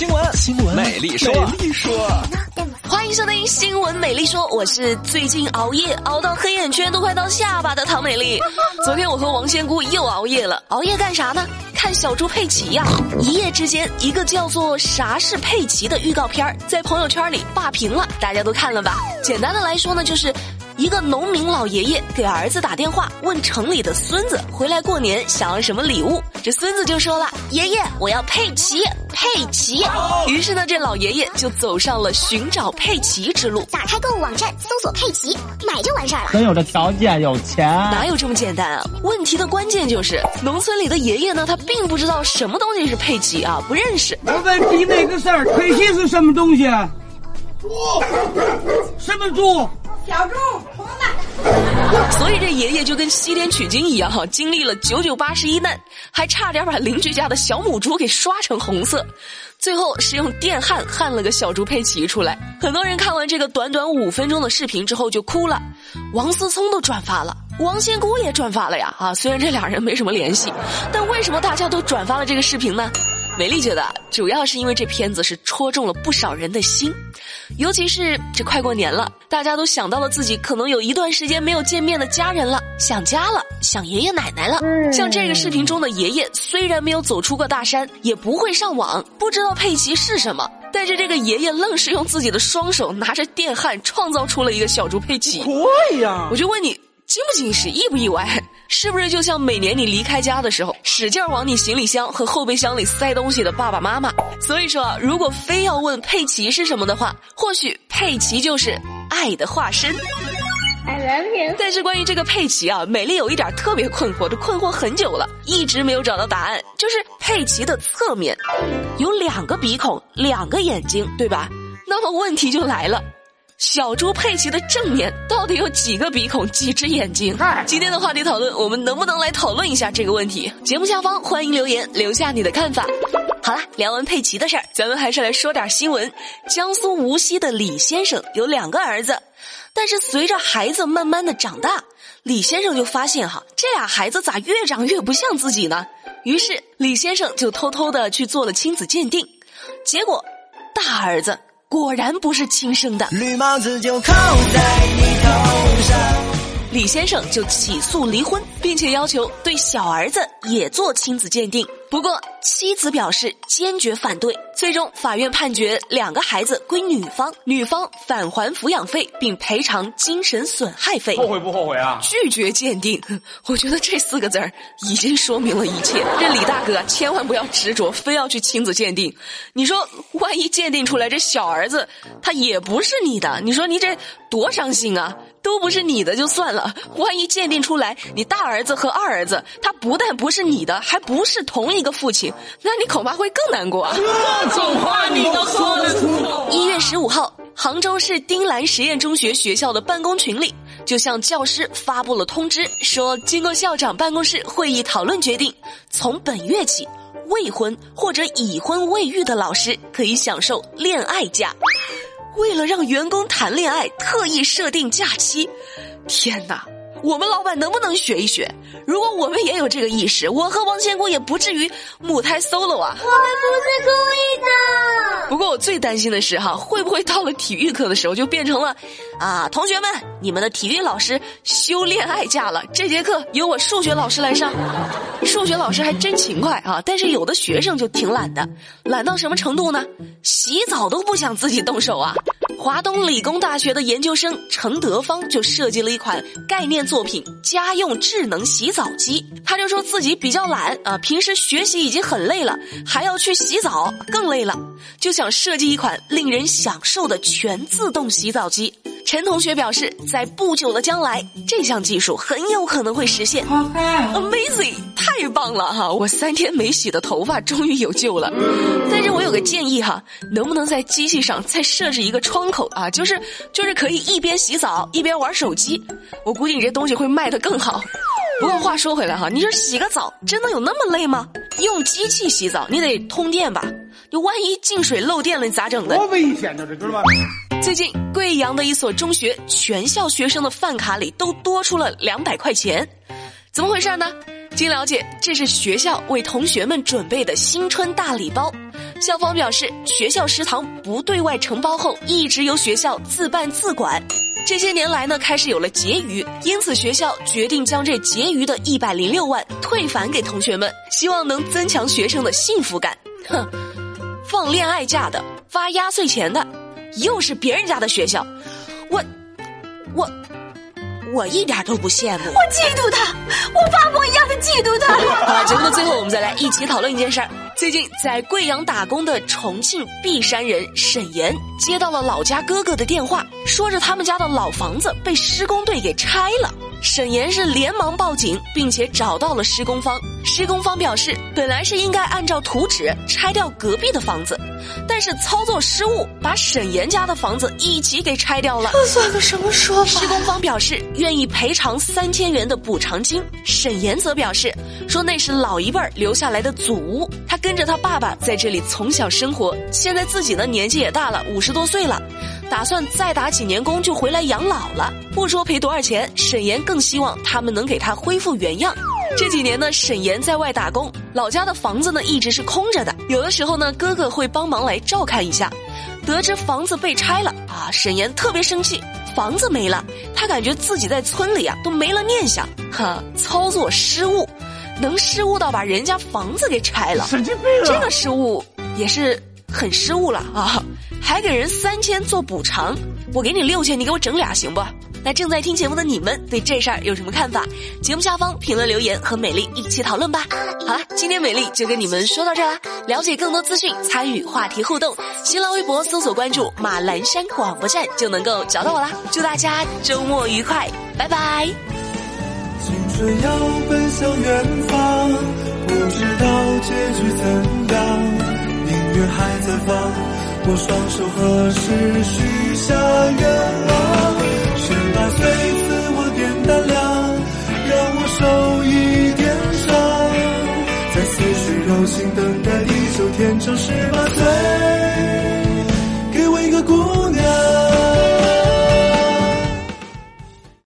新闻，新闻，美丽说，美丽说。欢迎收听《新闻美丽说》，我是最近熬夜熬到黑眼圈都快到下巴的唐美丽。昨天我和王仙姑又熬夜了，熬夜干啥呢？看小猪佩奇呀！一夜之间，一个叫做《啥是佩奇》的预告片在朋友圈里霸屏了，大家都看了吧？简单的来说呢，就是。一个农民老爷爷给儿子打电话，问城里的孙子回来过年想要什么礼物。这孙子就说了：“爷爷，我要佩奇，佩奇。”于是呢，这老爷爷就走上了寻找佩奇之路。打开购物网站，搜索佩奇，买就完事儿了。真有这条件，有钱，哪有这么简单啊？问题的关键就是，农村里的爷爷呢，他并不知道什么东西是佩奇啊，不认识。我问你那个事儿，佩奇是什么东西？猪？什么猪？小猪。所以这爷爷就跟西天取经一样哈，经历了九九八十一难，还差点把邻居家的小母猪给刷成红色，最后是用电焊焊了个小猪佩奇出来。很多人看完这个短短五分钟的视频之后就哭了，王思聪都转发了，王仙姑也转发了呀啊！虽然这俩人没什么联系，但为什么大家都转发了这个视频呢？美丽觉得，主要是因为这片子是戳中了不少人的心，尤其是这快过年了，大家都想到了自己可能有一段时间没有见面的家人了，想家了，想爷爷奶奶了。像这个视频中的爷爷，虽然没有走出过大山，也不会上网，不知道佩奇是什么，但是这个爷爷愣是用自己的双手拿着电焊创造出了一个小猪佩奇。对呀，我就问你。惊不惊喜，意不意外？是不是就像每年你离开家的时候，使劲往你行李箱和后备箱里塞东西的爸爸妈妈？所以说，如果非要问佩奇是什么的话，或许佩奇就是爱的化身。但是关于这个佩奇啊，美丽有一点特别困惑，这困惑很久了，一直没有找到答案。就是佩奇的侧面有两个鼻孔，两个眼睛，对吧？那么问题就来了。小猪佩奇的正面到底有几个鼻孔、几只眼睛？今天的话题讨论，我们能不能来讨论一下这个问题？节目下方欢迎留言，留下你的看法。好了，聊完佩奇的事儿，咱们还是来说点新闻。江苏无锡的李先生有两个儿子，但是随着孩子慢慢的长大，李先生就发现哈，这俩孩子咋越长越不像自己呢？于是李先生就偷偷的去做了亲子鉴定，结果大儿子。果然不是亲生的，绿帽子就扣在你头上。李先生就起诉离婚，并且要求对小儿子也做亲子鉴定。不过妻子表示坚决反对，最终法院判决两个孩子归女方，女方返还抚养费并赔偿精神损害费。后悔不后悔啊？拒绝鉴定，我觉得这四个字儿已经说明了一切。这李大哥千万不要执着，非要去亲子鉴定。你说万一鉴定出来这小儿子他也不是你的，你说你这多伤心啊！都不是你的就算了，万一鉴定出来你大儿子和二儿子他不但不是你的，还不是同一个父亲，那你恐怕会更难过啊。这种话你都说得出口？一月十五号，杭州市丁兰实验中学学校的办公群里就向教师发布了通知，说经过校长办公室会议讨论决定，从本月起，未婚或者已婚未育的老师可以享受恋爱假。为了让员工谈恋爱，特意设定假期。天哪！我们老板能不能学一学？如果我们也有这个意识，我和王千姑也不至于母胎 solo 啊。我们不是故意的。不过我最担心的是哈，会不会到了体育课的时候就变成了，啊，同学们，你们的体育老师休恋爱假了，这节课由我数学老师来上。数学老师还真勤快啊，但是有的学生就挺懒的，懒到什么程度呢？洗澡都不想自己动手啊。华东理工大学的研究生程德芳就设计了一款概念作品——家用智能洗澡机。他就说自己比较懒啊，平时学习已经很累了，还要去洗澡，更累了，就想设计一款令人享受的全自动洗澡机。陈同学表示，在不久的将来，这项技术很有可能会实现。Amazing，太棒了哈！我三天没洗的头发终于有救了。但是我有个建议哈，能不能在机器上再设置一个窗口啊？就是就是可以一边洗澡一边玩手机。我估计你这东西会卖得更好。不过话说回来哈，你说洗个澡真的有那么累吗？用机器洗澡你得通电吧？你万一进水漏电了，你咋整的？多危险呢，这知道吧？最近，贵阳的一所中学全校学生的饭卡里都多出了两百块钱，怎么回事呢？经了解，这是学校为同学们准备的新春大礼包。校方表示，学校食堂不对外承包后，一直由学校自办自管。这些年来呢，开始有了结余，因此学校决定将这结余的一百零六万退返给同学们，希望能增强学生的幸福感。哼，放恋爱假的，发压岁钱的，又是别人家的学校，我，我。我一点都不羡慕，我嫉妒他，我发疯一样的嫉妒他。好，节目的最后，我们再来一起讨论一件事儿。最近在贵阳打工的重庆璧山人沈岩接到了老家哥哥的电话，说着他们家的老房子被施工队给拆了。沈岩是连忙报警，并且找到了施工方。施工方表示，本来是应该按照图纸拆掉隔壁的房子，但是操作失误，把沈岩家的房子一起给拆掉了。这算个什么说法？施工方表示愿意赔偿三千元的补偿金。沈岩则表示说那是老一辈儿留下来的祖屋，他跟着他爸爸在这里从小生活，现在自己的年纪也大了，五十多岁了。打算再打几年工就回来养老了，不说赔多少钱，沈岩更希望他们能给他恢复原样。这几年呢，沈岩在外打工，老家的房子呢一直是空着的，有的时候呢，哥哥会帮忙来照看一下。得知房子被拆了啊，沈岩特别生气，房子没了，他感觉自己在村里啊都没了念想。哈，操作失误，能失误到把人家房子给拆了，神经病！这个失误也是很失误了啊。还给人三千做补偿，我给你六千，你给我整俩行不？那正在听节目的你们对这事儿有什么看法？节目下方评论留言和美丽一起讨论吧。好了，今天美丽就跟你们说到这啦。了解更多资讯，参与话题互动，新浪微博搜索关注马栏山广播站就能够找到我啦。祝大家周末愉快，拜拜。青春要奔向远方，不知道结局怎样，音乐还在放。我双手合十，许下愿望。十八岁赐我点胆量，让我受一点伤。在思绪柔情等待地久天长，十八岁。